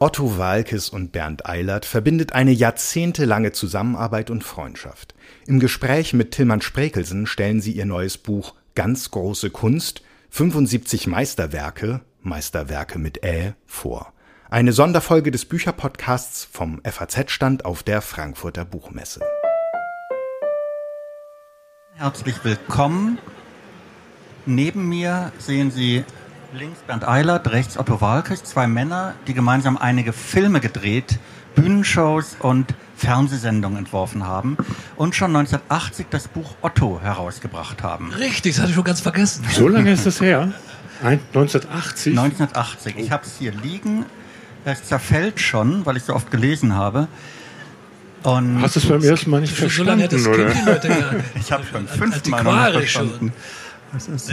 Otto Walkes und Bernd Eilert verbindet eine jahrzehntelange Zusammenarbeit und Freundschaft. Im Gespräch mit Tillmann Sprekelsen stellen sie ihr neues Buch Ganz große Kunst, 75 Meisterwerke, Meisterwerke mit Ä, vor. Eine Sonderfolge des Bücherpodcasts vom FAZ-Stand auf der Frankfurter Buchmesse. Herzlich willkommen. Neben mir sehen Sie Links Bernd Eilert, rechts Otto Walkes, zwei Männer, die gemeinsam einige Filme gedreht, Bühnenshows und Fernsehsendungen entworfen haben und schon 1980 das Buch Otto herausgebracht haben. Richtig, das hatte ich schon ganz vergessen. So lange ist das her? 1980? 1980. Ich habe es hier liegen. Es zerfällt schon, weil ich so oft gelesen habe. Und Hast du es beim ersten Mal nicht verstanden, so lange hat das oder? Die Leute ja. Ich habe beim fünften Mal noch nicht verstanden. Was ist?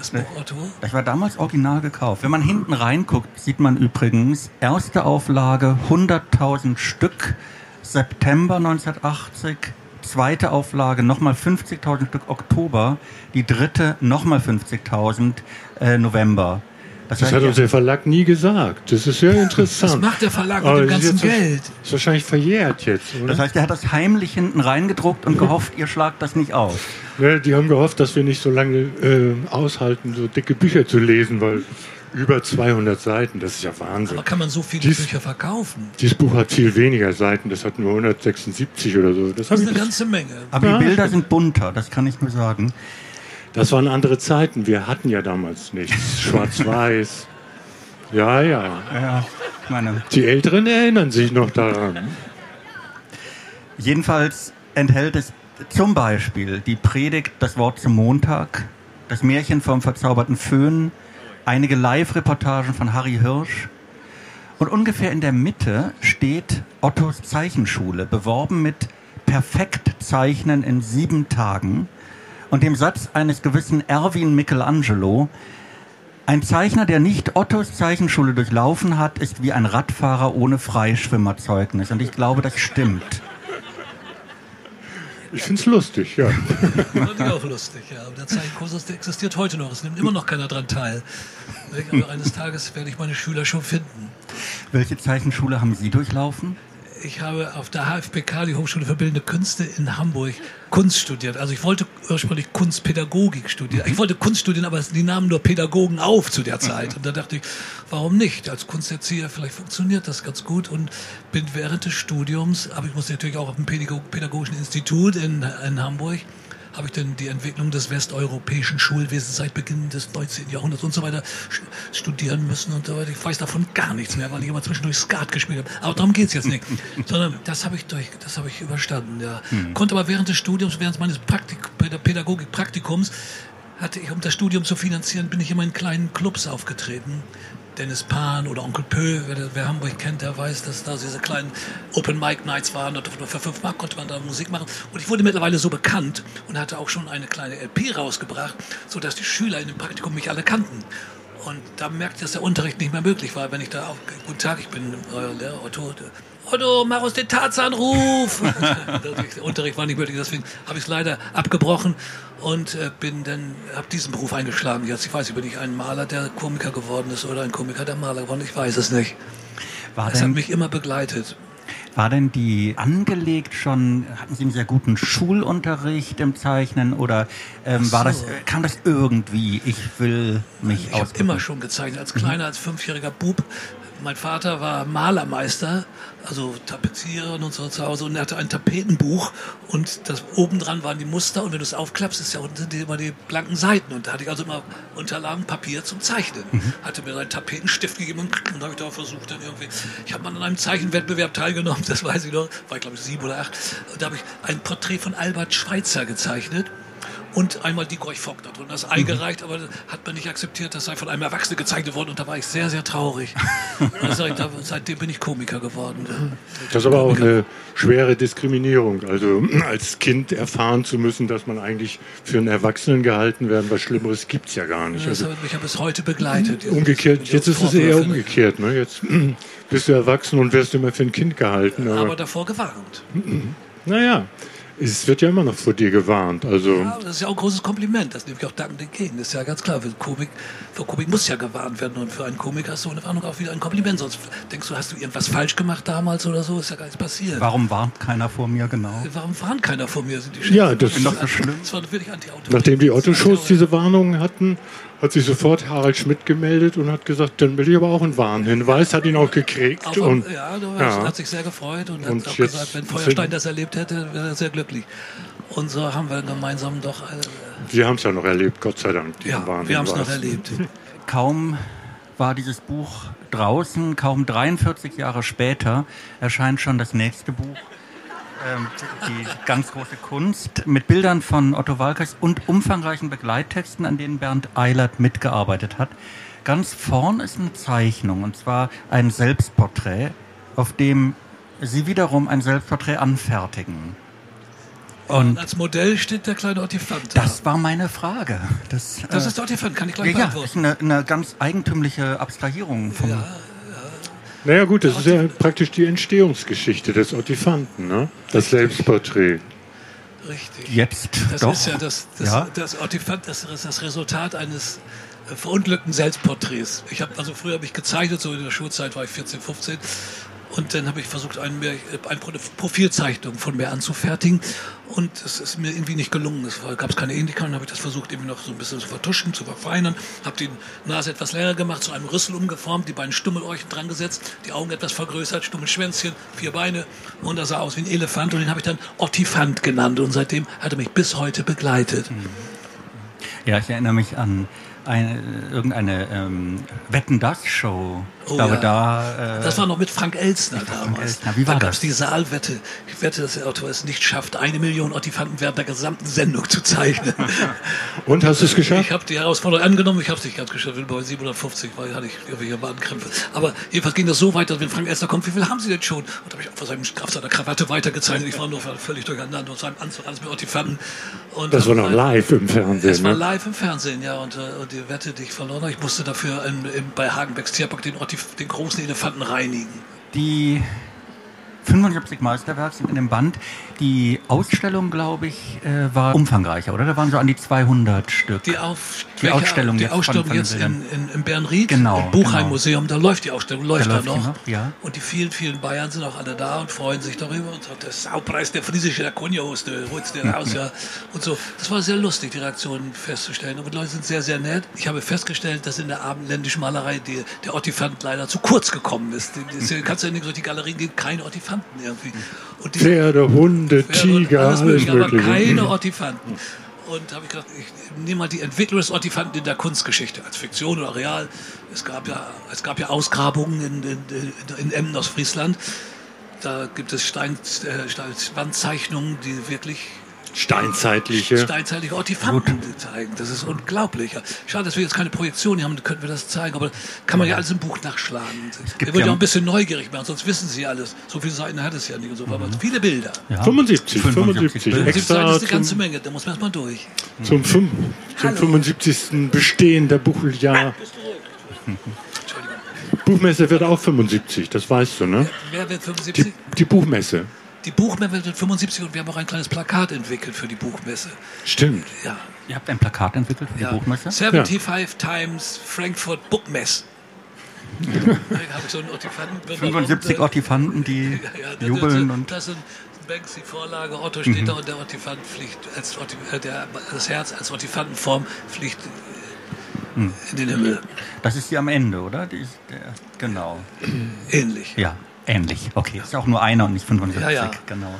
Das Buch Otto? Das war damals original gekauft. Wenn man hinten reinguckt, sieht man übrigens, erste Auflage 100.000 Stück, September 1980, zweite Auflage nochmal 50.000 Stück Oktober, die dritte nochmal 50.000 äh, November. Das, das hat uns der Verlag nie gesagt. Das ist sehr interessant. Was macht der Verlag mit dem ganzen ist Geld? Ist wahrscheinlich verjährt jetzt, oder? Das heißt, er hat das heimlich hinten reingedruckt und gehofft, ihr schlagt das nicht aus. Ne, die haben gehofft, dass wir nicht so lange äh, aushalten, so dicke Bücher zu lesen, weil über 200 Seiten, das ist ja Wahnsinn. Aber kann man so viele Dies, Bücher verkaufen? Dieses Buch hat viel weniger Seiten, das hat nur 176 oder so. Das, das ist eine ganze Menge. Aber die Bilder sind bunter, das kann ich nur sagen. Das waren andere Zeiten. Wir hatten ja damals nichts. Schwarz-Weiß. Ja, ja. ja meine. Die Älteren erinnern sich noch daran. Jedenfalls enthält es zum Beispiel die Predigt Das Wort zum Montag, das Märchen vom verzauberten Föhn, einige Live-Reportagen von Harry Hirsch. Und ungefähr in der Mitte steht Ottos Zeichenschule, beworben mit Perfekt zeichnen in sieben Tagen und dem Satz eines gewissen Erwin Michelangelo, ein Zeichner, der nicht Ottos Zeichenschule durchlaufen hat, ist wie ein Radfahrer ohne Freischwimmerzeugnis. Und ich glaube, das stimmt. Ich finde es lustig, ja. Fand ich auch lustig, ja. Aber der Zeichenkurs existiert heute noch. Es nimmt immer noch keiner daran teil. Aber eines Tages werde ich meine Schüler schon finden. Welche Zeichenschule haben Sie durchlaufen? Ich habe auf der HFPK, die Hochschule für Bildende Künste in Hamburg, Kunst studiert. Also ich wollte ursprünglich Kunstpädagogik studieren. Ich wollte Kunst studieren, aber die nahmen nur Pädagogen auf zu der Zeit. Und da dachte ich, warum nicht? Als Kunsterzieher, vielleicht funktioniert das ganz gut. Und bin während des Studiums, aber ich musste natürlich auch auf dem Pädagogischen Institut in, in Hamburg, habe ich dann die Entwicklung des westeuropäischen Schulwesens seit Beginn des 19. Jahrhunderts und so weiter studieren müssen und so weiter. Ich weiß davon gar nichts mehr, weil ich immer zwischendurch Skat gespielt habe. Aber darum geht es jetzt nicht. Sondern das habe ich durch, das habe ich überstanden. Ja. Mhm. Konnte aber während des Studiums, während meines Praktik Pädagogik-Praktikums, hatte ich, um das Studium zu finanzieren, bin ich immer in kleinen Clubs aufgetreten Dennis Pan oder Onkel Pö, wer, wer, Hamburg kennt, der weiß, dass da diese kleinen Open Mic Nights waren. Und für fünf Mark konnte man da Musik machen. Und ich wurde mittlerweile so bekannt und hatte auch schon eine kleine LP rausgebracht, sodass die Schüler in dem Praktikum mich alle kannten. Und da merkte ich, dass der Unterricht nicht mehr möglich war, wenn ich da auf, guten Tag, ich bin euer Lehrer Otto, Otto, mach uns den Tarzanruf. der Unterricht war nicht möglich, deswegen habe ich es leider abgebrochen und äh, bin dann, habe diesen Beruf eingeschlagen. Jetzt, ich weiß nicht, bin ich ein Maler, der Komiker geworden ist oder ein Komiker, der Maler geworden ist, ich weiß es nicht. War es hat mich immer begleitet. War denn die angelegt schon, hatten Sie einen sehr guten Schulunterricht im Zeichnen oder ähm, so. war das, kam das irgendwie, ich will mich Ich habe immer schon gezeichnet, als kleiner, als fünfjähriger Bub mein Vater war Malermeister, also Tapezieren und so zu Hause und er hatte ein Tapetenbuch und das obendran waren die Muster und wenn du es aufklappst, ist ja unten immer die blanken Seiten und da hatte ich also immer Unterlagen Papier zum Zeichnen. Mhm. Hatte mir einen Tapetenstift gegeben und, und habe ich da versucht dann irgendwie. Ich habe mal an einem Zeichenwettbewerb teilgenommen, das weiß ich noch, war ich glaube ich sieben oder acht. Und da habe ich ein Porträt von Albert Schweitzer gezeichnet und einmal die Gorch Fock da drin. Das ist eingereicht, aber hat man nicht akzeptiert. Das sei von einem Erwachsenen gezeichnet worden und da war ich sehr, sehr traurig. seitdem bin ich Komiker geworden. Das ist aber auch eine schwere Diskriminierung. Also als Kind erfahren zu müssen, dass man eigentlich für einen Erwachsenen gehalten werden, was Schlimmeres gibt es ja gar nicht. Das also, hat mich ja bis heute begleitet. Umgekehrt, jetzt ist es eher umgekehrt. Ne? Jetzt bist du erwachsen und wirst immer für ein Kind gehalten. Aber, aber davor gewarnt. Naja. Es wird ja immer noch vor dir gewarnt. Also ja, das ist ja auch ein großes Kompliment. Das nehme ich auch dankend entgegen. Das ist ja ganz klar. Für Komik, für Komik muss ja gewarnt werden. Und für einen Komiker ist so eine Warnung auch wieder ein Kompliment. Sonst denkst du, hast du irgendwas falsch gemacht damals oder so? Ist ja gar nichts passiert. Warum warnt keiner vor mir, genau? Warum warnt keiner vor mir? Sind die ja, das ist doch so schlimm. Das war wirklich anti Nachdem die Otto-Shows diese Warnungen hatten, hat sich sofort Harald Schmidt gemeldet und hat gesagt, dann will ich aber auch einen Warnhinweis, hat ihn auch gekriegt. Auch, und, ja, ja, hat sich sehr gefreut und, und hat auch gesagt, wenn Feuerstein das erlebt hätte, wäre er sehr glücklich. Und so haben wir gemeinsam doch... Äh, wir haben es ja noch erlebt, Gott sei Dank. Ja, wir haben es noch erlebt. Kaum war dieses Buch draußen, kaum 43 Jahre später erscheint schon das nächste Buch ähm, die ganz große Kunst mit Bildern von Otto Walkers und umfangreichen Begleittexten, an denen Bernd Eilert mitgearbeitet hat. Ganz vorn ist eine Zeichnung, und zwar ein Selbstporträt, auf dem Sie wiederum ein Selbstporträt anfertigen. Und als Modell steht der kleine Ottifant. Das war meine Frage. Das, das äh, ist der Ottifant, kann ich gleich ja, beantworten. Ja, ist eine, eine ganz eigentümliche Abstrahierung vom, ja, naja gut, das ist ja praktisch die Entstehungsgeschichte des Ottifanten, ne? das Selbstporträt. Richtig. Jetzt das doch. ist ja das, das, ja? das Ottifant, das ist das Resultat eines äh, verunglückten Selbstporträts. Ich habe also früher habe ich gezeichnet, so in der Schulzeit war ich 14, 15 und dann habe ich versucht, ein, ein Profilzeichnung von mir anzufertigen. Und es ist mir irgendwie nicht gelungen. Es gab keine Indika. Dann habe ich das versucht, irgendwie noch so ein bisschen zu vertuschen, zu verfeinern. Habe die Nase etwas länger gemacht, zu einem Rüssel umgeformt, die beiden Stummelorchen dran gesetzt, die Augen etwas vergrößert, Stummelschwänzchen, vier Beine. Und er sah aus wie ein Elefant. Und den habe ich dann Ottifant genannt. Und seitdem hat er mich bis heute begleitet. Ja, ich erinnere mich an eine, irgendeine ähm, Wetten das Show. Ich oh, glaube, ja. da. Äh, das war noch mit Frank Elsner damals. Frank Elsner. Wie war da gab es die Saalwette. Ich wette, dass der Autor es nicht schafft, eine Million Ottifanten während der gesamten Sendung zu zeichnen. Und hast du es geschafft? Ich habe die Herausforderung angenommen. Ich habe es nicht ganz geschafft. Bei 750 war, hatte ich irgendwelche Magenkrämpfe. Aber jedenfalls ging das so weit, dass wenn Frank Elsner kommt, wie viel haben Sie denn schon? Und habe ich auf, seinem, auf seiner Krawatte weitergezeichnet. Ich war nur völlig durcheinander und seinem Anzug alles mit Ottifanten. Und das war noch live im Fernsehen. Das war ne? live im Fernsehen, ja. Und, äh, und die Wette, die ich verloren habe, ich musste dafür in, in, bei Hagenbecks Tierpark den, den großen Elefanten reinigen. Die 75 Meisterwerke sind in dem Band. Die Ausstellung, glaube ich, äh, war umfangreicher, oder? Da waren so an die 200 Stück. Die, auf, die Ausstellung, die jetzt, Ausstellung von, jetzt in, in, in Bernried, genau, im Buchheim-Museum, genau. da läuft die Ausstellung, läuft da, läuft noch. noch ja. Und die vielen, vielen Bayern sind auch alle da und freuen sich darüber und sagt, der Saupreis, der friesische, der der holst den raus, ja. Und so. Das war sehr lustig, die Reaktionen festzustellen. Und die Leute sind sehr, sehr nett. Ich habe festgestellt, dass in der abendländischen Malerei die, der Ottifant leider zu kurz gekommen ist. Die, kannst du ja nicht durch die Galerien gehen, keine Ottifanten irgendwie. Und die, Pferde, Hunde, Tiger, alles mögliche, aber keine Ottifanten. Und habe ich gedacht, ich nehme mal die Entwicklung des Ottifanten in der Kunstgeschichte als Fiktion oder real. Es gab ja, es gab ja Ausgrabungen in, in, in Emden aus Friesland. Da gibt es Stein, äh, Wandzeichnungen, die wirklich Steinzeitliche. Steinzeitliche Ortifanten zeigen. Das ist unglaublich. Schade, dass wir jetzt keine Projektion haben, dann könnten wir das zeigen. Aber kann man ja, ja alles im Buch nachschlagen. Wir wird ja auch ein bisschen neugierig machen, sonst wissen Sie alles. So viele Seiten hat es ja nicht. Und so. Aber mhm. viele Bilder. Ja. 75, 75. 75 Seiten ist eine ganze Menge, da muss man erstmal durch. Zum, zum 75. Bestehen der Buchjahr. Buchmesse wird auch 75, das weißt du, ne? Wer wird 75? Die, die Buchmesse die Buchmesse wird 75 und wir haben auch ein kleines Plakat entwickelt für die Buchmesse. Stimmt. Ja. Ihr habt ein Plakat entwickelt für ja. die Buchmesse? 75 ja. Times Frankfurt Bookmess. so 75 Ottifanten, die ja, jubeln. Das, und das sind Banksy-Vorlage. Otto steht mhm. da und der Ottifant fliegt, als Otti, äh, der, das Herz als Ottifantenform fliegt mhm. in den Himmel. Das ist die am Ende, oder? Die ist der, genau. Ähnlich. Ja. Ähnlich, okay. Ist auch nur einer und nicht 75, ja, ja. genau.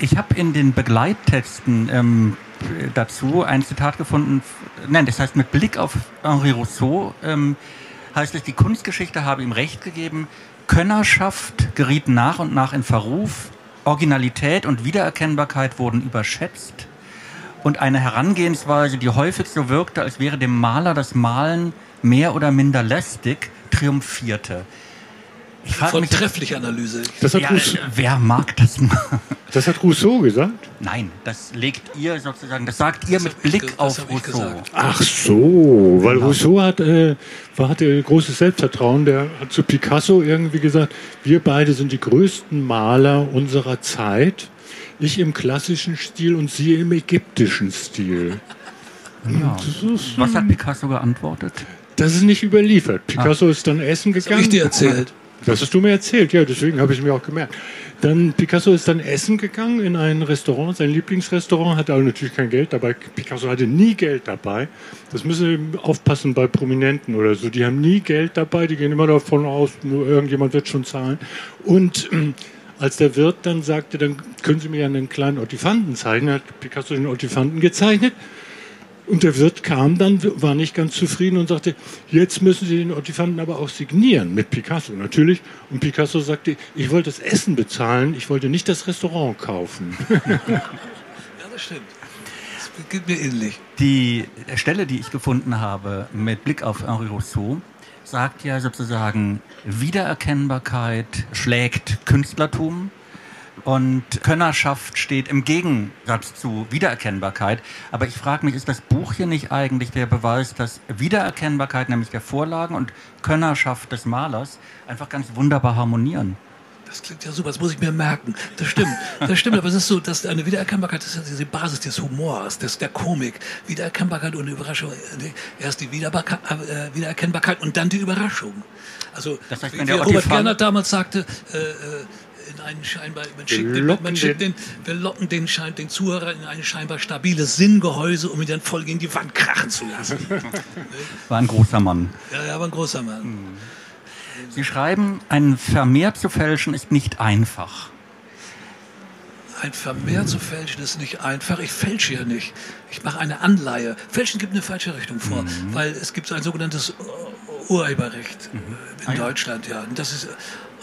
Ich habe in den Begleittexten ähm, dazu ein Zitat gefunden, nein, das heißt mit Blick auf Henri Rousseau ähm, heißt es, die Kunstgeschichte habe ihm recht gegeben, Könnerschaft geriet nach und nach in Verruf, Originalität und Wiedererkennbarkeit wurden überschätzt und eine Herangehensweise, die häufig so wirkte, als wäre dem Maler das Malen mehr oder minder lästig, triumphierte. Vortreffliche Analyse. Das hat ja, Rousseau, wer mag das mal? Das hat Rousseau gesagt? Nein, das legt ihr sozusagen, das sagt ihr das mit Blick ich, auf Rousseau. Ach so, weil genau. Rousseau hat, äh, hatte großes Selbstvertrauen, der hat zu Picasso irgendwie gesagt, wir beide sind die größten Maler unserer Zeit. Ich im klassischen Stil und sie im ägyptischen Stil. Ja. Was hat Picasso geantwortet? Das ist nicht überliefert. Picasso ah. ist dann essen gegangen. Das habe ich dir erzählt. Das hast du mir erzählt, ja, deswegen habe ich mir auch gemerkt. Dann Picasso ist dann essen gegangen in ein Restaurant, sein Lieblingsrestaurant, hatte aber natürlich kein Geld dabei. Picasso hatte nie Geld dabei. Das müssen Sie aufpassen bei Prominenten oder so. Die haben nie Geld dabei, die gehen immer davon aus, nur irgendjemand wird schon zahlen. Und äh, als der Wirt dann sagte, dann können Sie mir einen kleinen Ottifanten zeichnen, hat Picasso den Ottifanten gezeichnet. Und der Wirt kam dann, war nicht ganz zufrieden und sagte, jetzt müssen Sie den Ottifanten aber auch signieren mit Picasso natürlich. Und Picasso sagte, ich wollte das Essen bezahlen, ich wollte nicht das Restaurant kaufen. ja, das stimmt. Das geht mir ähnlich. Die Stelle, die ich gefunden habe mit Blick auf Henri Rousseau, sagt ja sozusagen, Wiedererkennbarkeit schlägt Künstlertum und Könnerschaft steht im Gegensatz zu Wiedererkennbarkeit. Aber ich frage mich, ist das Buch hier nicht eigentlich der Beweis, dass Wiedererkennbarkeit, nämlich der Vorlagen und Könnerschaft des Malers, einfach ganz wunderbar harmonieren? Das klingt ja super, das muss ich mir merken. Das stimmt, das stimmt, aber es ist so, dass eine Wiedererkennbarkeit das ist ja die Basis des Humors, des, der Komik. Wiedererkennbarkeit und Überraschung. Erst die äh, Wiedererkennbarkeit und dann die Überraschung. Also, das heißt, wie Robert Gernert damals sagte, äh, äh in einen scheinbar, man schickt den, man schickt den, wir locken den, Schein, den Zuhörer in ein scheinbar stabiles Sinngehäuse, um ihn dann voll gegen die Wand krachen zu lassen. War ein großer Mann. Ja, er war ein großer Mann. Hm. Sie schreiben, ein Vermehr zu fälschen ist nicht einfach. Ein Vermehr zu fälschen ist nicht einfach. Ich fälsche ja nicht. Ich mache eine Anleihe. Fälschen gibt eine falsche Richtung vor, mhm. weil es gibt so ein sogenanntes Urheberrecht mhm. in ah, Deutschland. Ja. Und das ist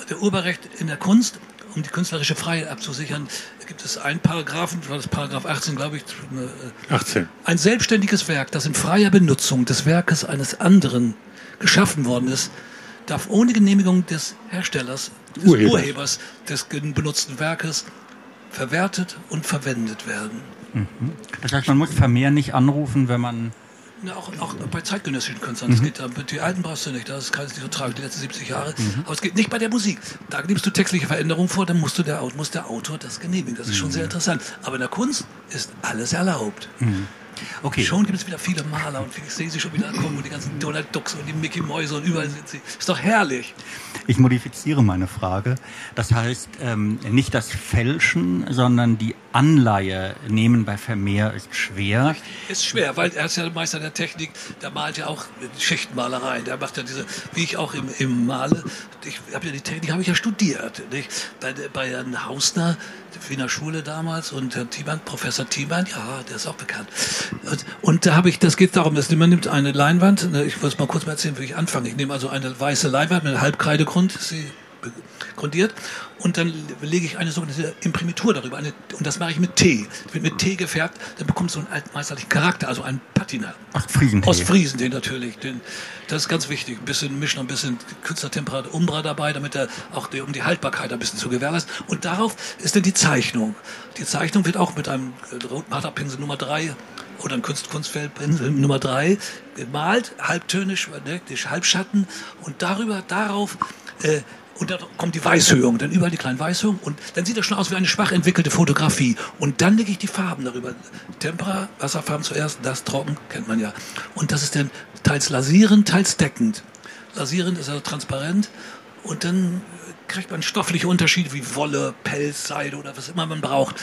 der Urheberrecht in der Kunst um die künstlerische Freiheit abzusichern, gibt es einen Paragraphen, war das Paragraph 18, glaube ich. 18. Ein selbstständiges Werk, das in freier Benutzung des Werkes eines anderen geschaffen worden ist, darf ohne Genehmigung des Herstellers, des Urheber. Urhebers des benutzten Werkes verwertet und verwendet werden. Mhm. Das heißt, man muss Vermehr nicht anrufen, wenn man ja, auch, auch, bei zeitgenössischen Künstlern. Mhm. Das geht da, die alten brauchst du nicht, das kann nicht so tragisch, die letzten 70 Jahre. Mhm. Aber es geht nicht bei der Musik. Da nimmst du textliche Veränderungen vor, dann musst du der, muss der Autor das genehmigen. Das ist schon mhm. sehr interessant. Aber in der Kunst ist alles erlaubt. Mhm. Okay. Schon gibt es wieder viele Maler und ich sehe sie schon wieder kommen und die ganzen Donald Ducks und die Mickey Mäuse und überall sind sie. Ist doch herrlich. Ich modifiziere meine Frage. Das heißt, ähm, nicht das Fälschen, sondern die Anleihe nehmen bei Vermeer ist schwer. Ist schwer, weil er ist ja Meister der Technik, der malt ja auch Schichtenmalerei. Der macht ja diese, wie ich auch im, im Male, ich habe ja die Technik habe ich ja studiert. Nicht? Bei, bei Herrn Hausner, Wiener Schule damals und Herr Thiemann, Professor Thiemann, ja, der ist auch bekannt. Und, da habe ich, das geht darum, dass man nimmt eine Leinwand, ne, ich muss mal kurz mal erzählen, wie ich anfange. Ich nehme also eine weiße Leinwand mit einem Halbkreidegrund, sie grundiert und dann lege ich eine sogenannte Imprimitur darüber. Eine, und das mache ich mit Tee. Wird mit Tee gefärbt, dann bekommt es so einen altmeisterlichen Charakter, also ein Patina. Ach, Friesentee. Aus Friesentee natürlich. Den, das ist ganz wichtig. Ein bisschen mischen, ein bisschen Künstlertemperatur Umbra dabei, damit er auch die, um die Haltbarkeit ein bisschen zu gewährleisten. Und darauf ist dann die Zeichnung. Die Zeichnung wird auch mit einem Rotmaterpinsel Nummer 3 oder ein Kunst Kunstfeldpinsel Nummer 3 gemalt, halbtönisch, ne, Halbschatten und darüber, darauf äh, und da kommt die Weißhöhung, dann überall die kleinen Weißhöhungen und dann sieht das schon aus wie eine schwach entwickelte Fotografie. Und dann lege ich die Farben darüber. Tempera, Wasserfarben zuerst, das trocken, kennt man ja. Und das ist dann teils lasierend, teils deckend. Lasierend ist also transparent und dann kriegt man stoffliche Unterschiede wie Wolle, Pelz, Seide oder was immer man braucht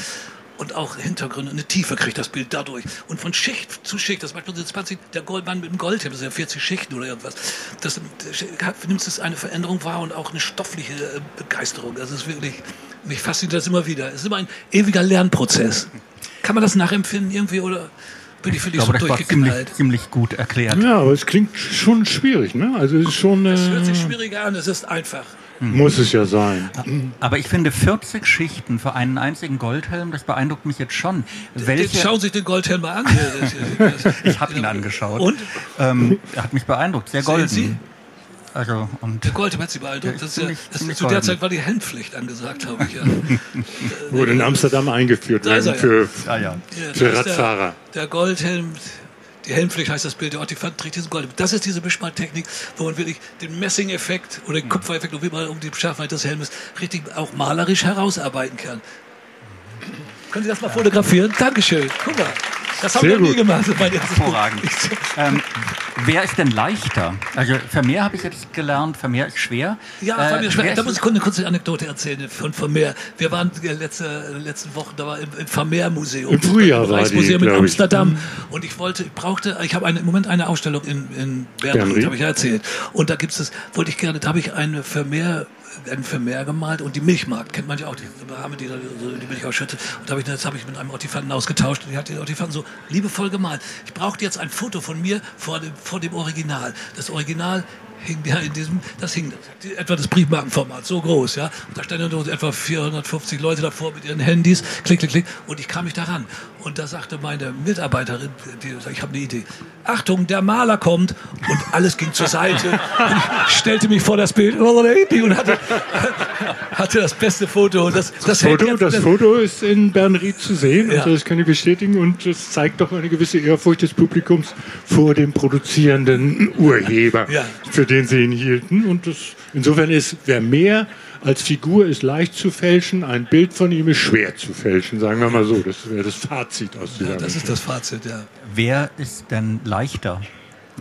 und auch Hintergründe, eine Tiefe kriegt das Bild dadurch. Und von Schicht zu Schicht, das macht man so 20, der Goldmann mit dem Gold, das sind ja 40 Schichten oder irgendwas. Das, nimmst es eine Veränderung wahr und auch eine stoffliche äh, Begeisterung. Das ist wirklich, mich fasziniert das immer wieder. Es ist immer ein ewiger Lernprozess. Kann man das nachempfinden irgendwie oder? bin ich für dich ich glaube, so das war ziemlich, ziemlich, gut erklärt. Ja, aber es klingt schon schwierig, ne? Also es ist schon. Äh es hört sich schwieriger an, es ist einfach. Mhm. Muss es ja sein. Aber ich finde 40 Schichten für einen einzigen Goldhelm, das beeindruckt mich jetzt schon. Welche... Schauen Sie sich den Goldhelm mal an. ich habe ihn angeschaut. Und? Ähm, er hat mich beeindruckt, sehr golden. Sie? Also, und der Goldhelm hat Sie beeindruckt. Das ist ziemlich, ja, das zu der Zeit war die Helmpflicht angesagt, habe ich ja. Wurde in Amsterdam eingeführt werden für, ja, ja. für Radfahrer. Der, der Goldhelm, die Helmpflicht heißt das Bild, der Ortifant trägt diesen Gold. Das ist diese Mischmaltechnik, wo man wirklich den Messing-Effekt oder den mhm. Kupfereffekt, wie man um die Schärfheit des Helmes richtig auch malerisch herausarbeiten kann. Können Sie das mal fotografieren? Dankeschön. Guck mal. Das haben Sehr wir nie gut. gemacht. Hervorragend. ähm, wer ist denn leichter? Also Vermeer habe ich jetzt gelernt, Vermeer ist schwer. Ja, Äh, Fabian Schwer, wer da muss ich eine kurze Anekdote erzählen von Vermeer. Wir waren äh, letzte, letzten Wochen da war im, im Vermeer-Museum. Im Frühjahr war Reichsmuseum die, in glaub ich. Amsterdam. Und ich wollte, ich brauchte, ich habe eine, im Moment eine Ausstellung in, in Bernried. habe ich ja erzählt. Und da gibt es, wollte ich gerne, da habe ich eine Vermeer ein Vermeer gemalt und die Milchmarkt kennt man ja auch, die Dame, die die Milch ausschüttet. Und da habe ich, das habe ich mit einem Ortifanten ausgetauscht und die hat den Ortifanten so liebevoll gemalt. Ich brauchte jetzt ein Foto von mir vor dem, vor dem Original. Das Original hing ja in diesem, das hing die- etwa das Briefmarkenformat, so groß, ja. Und da standen nur etwa 450 Leute davor mit ihren Handys, klick, klick, klick, und ich kam nicht daran. Und da sagte meine Mitarbeiterin, die, ich habe eine Idee, Achtung, der Maler kommt und alles ging zur Seite. Und ich stellte mich vor das Bild und hatte, hatte das beste Foto. Und das, das, hält Foto, jetzt- das Foto ist in Bernried zu sehen, Ja. also das kann ich bestätigen und es zeigt doch eine gewisse Ehrfurcht des Publikums vor dem produzierenden Urheber, Ja. für den sie ihn hielten. Und das, insofern ist, wer mehr als Figur ist leicht zu fälschen, ein Bild von ihm ist schwer zu fälschen, sagen wir mal so. Das wäre das Fazit aus dieser Ja, das ist das Fazit, ja. Wer ist denn leichter?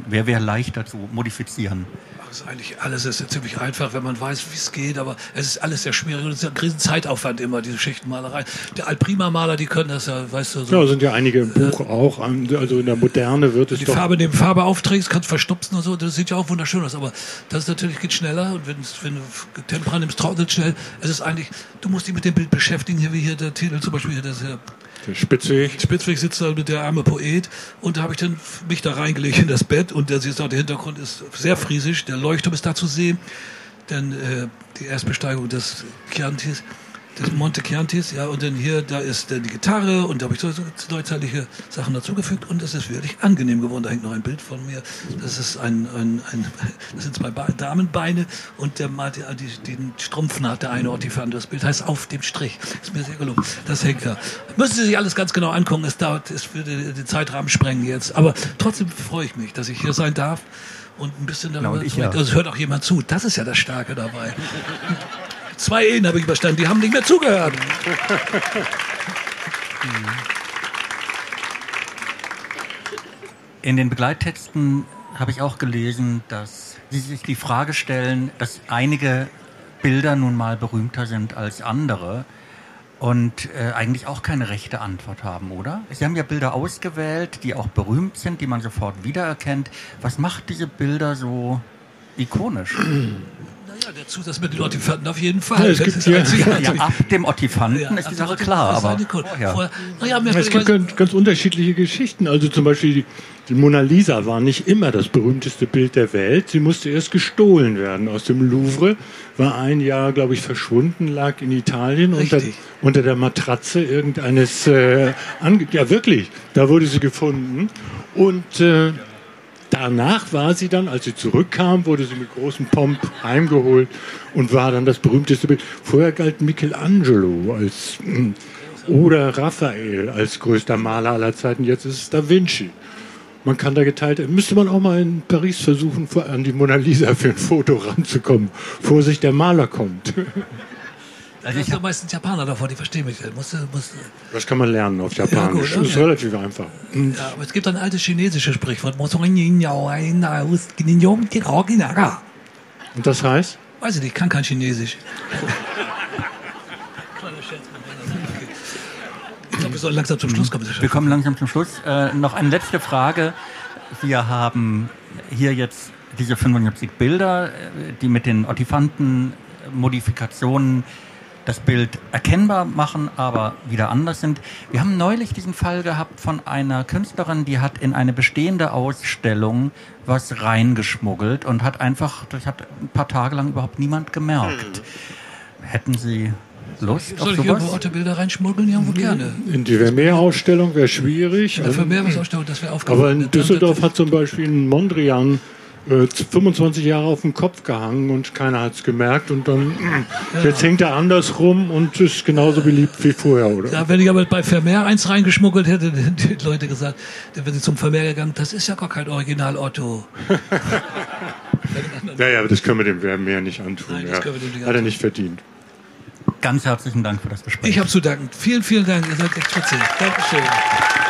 Wer wäre leichter zu modifizieren? Ach, ist eigentlich alles ist ziemlich einfach, wenn man weiß, wie es geht, aber es ist alles sehr schwierig und es ist ein riesen Zeitaufwand immer, diese Schichtenmalerei. Der Alprima-Maler, die können das ja, weißt du, so Ja, sind ja einige im Buch auch. Also in der Moderne wird es die doch Farbe neben Farbe aufträgst, kannst verstupsen und so, das sieht ja auch wunderschön aus, aber das ist natürlich geht schneller und wenn, wenn du Tempera nimmst, trocknet schnell. Es ist eigentlich, du musst dich mit dem Bild beschäftigen, hier wie hier der Titel zum Beispiel, hier, das hier, der Spitzweg. Spitzweg sitzt da mit der arme Poet und da habe ich dann mich da reingelegt in das Bett und der, der Hintergrund ist sehr friesisch, der Leuchtturm ist da zu sehen, dann äh, die Erstbesteigung des Chiantis, des Monte Chiantis, ja, und dann hier, da ist dann die Gitarre und da habe ich so, so neuzeitliche Sachen dazugefügt und es ist wirklich angenehm geworden. Da hängt noch ein Bild von mir. Das ist ein, ein, ein das sind zwei Be Damenbeine und der malt die, die, den Strumpf nach, der eine Ortifant. Das Bild heißt auf dem Strich. Ist mir sehr gelungen. Das hängt da. Müssen Sie sich alles ganz genau angucken. Es dauert, es würde den Zeitrahmen sprengen jetzt. Aber trotzdem freue ich mich, dass ich hier sein darf. Und ein bisschen darüber und ich zu- ja. Also hört auch jemand zu. Das ist ja das Starke dabei. Zwei Ehen habe ich überstanden, die haben nicht mehr zugehört. In den Begleittexten habe ich auch gelesen, dass Sie sich die Frage stellen, dass einige Bilder nun mal berühmter sind als andere und äh, eigentlich auch keine rechte Antwort haben, oder? Sie haben ja Bilder ausgewählt, die auch berühmt sind, die man sofort wiedererkennt. Was macht diese Bilder so ikonisch? Naja, der Zusatz mit den Ortifanten auf jeden Fall. Ja, gibt ist ja-. Ja, ab dem Ottifanten Ja, ist die Sache also, klar, das ist aber vorher. Vorher- Naja, Es gibt ganz, ganz unterschiedliche Geschichten. Also zum Beispiel die, die Mona Lisa war nicht immer das berühmteste Bild der Welt. Sie musste erst gestohlen werden aus dem Louvre, war ein Jahr, glaube ich, verschwunden, lag in Italien unter, unter der Matratze irgendeines... Äh, ja, wirklich, da wurde sie gefunden. Und... Äh, Danach war sie dann, als sie zurückkam, wurde sie mit großem Pomp heimgeholt und war dann das berühmteste Bild. Vorher galt Michelangelo als mm, oder Raphael als größter Maler aller Zeiten. Jetzt ist es Da Vinci. Man kann da geteilt. Müsste man auch mal in Paris versuchen, vor- an die Mona Lisa für ein Foto ranzukommen. Vorsicht, der Maler kommt. Also ich habe hab, meistens Japaner davor, die verstehen mich. Musst, du- musst, Das kann man lernen auf Japanisch. Ja, gut, ist okay. relativ einfach. ja, aber es gibt ein altes chinesisches Sprichwort. Weiß Und das heißt? ich nicht, ich kann kein Chinesisch. Ich glaube, wir sollen langsam zum Schluss kommen. wir kommen langsam zum Schluss. Äh, noch eine letzte Frage. Wir haben hier jetzt diese 75 Bilder, äh, die mit den Ottifanten-Modifikationen das Bild erkennbar machen, aber wieder anders sind. Wir haben neulich diesen Fall gehabt von einer Künstlerin, die hat in eine bestehende Ausstellung was reingeschmuggelt und hat einfach, das hat ein paar Tage lang überhaupt niemand gemerkt. Hätten Sie Lust auf Soll ich irgendwo sowas? Orte-Bilder reinschmuggeln? Irgendwo gerne. In die Vermeer-Ausstellung wäre schwierig. Ja, ausstellen, das wäre. Aber in Düsseldorf hat zum Beispiel ein Mondrian 25 Jahre auf dem Kopf gehangen und keiner hat es gemerkt. Und dann, jetzt hängt er andersrum und ist genauso beliebt wie vorher, oder? Ja, wenn ich aber bei Vermeer eins reingeschmuggelt hätte, hätten die Leute gesagt, dann wären sie zum Vermeer gegangen, das ist ja gar kein Original Otto. Ja, ja, aber das können wir dem Vermeer nicht antun. Nein, das ja. können wir dem nicht Hat er antun. nicht verdient. Ganz herzlichen Dank für das Gespräch. Ich habe zu danken. Vielen, vielen Dank. Ihr seid echt witzig. Dankeschön.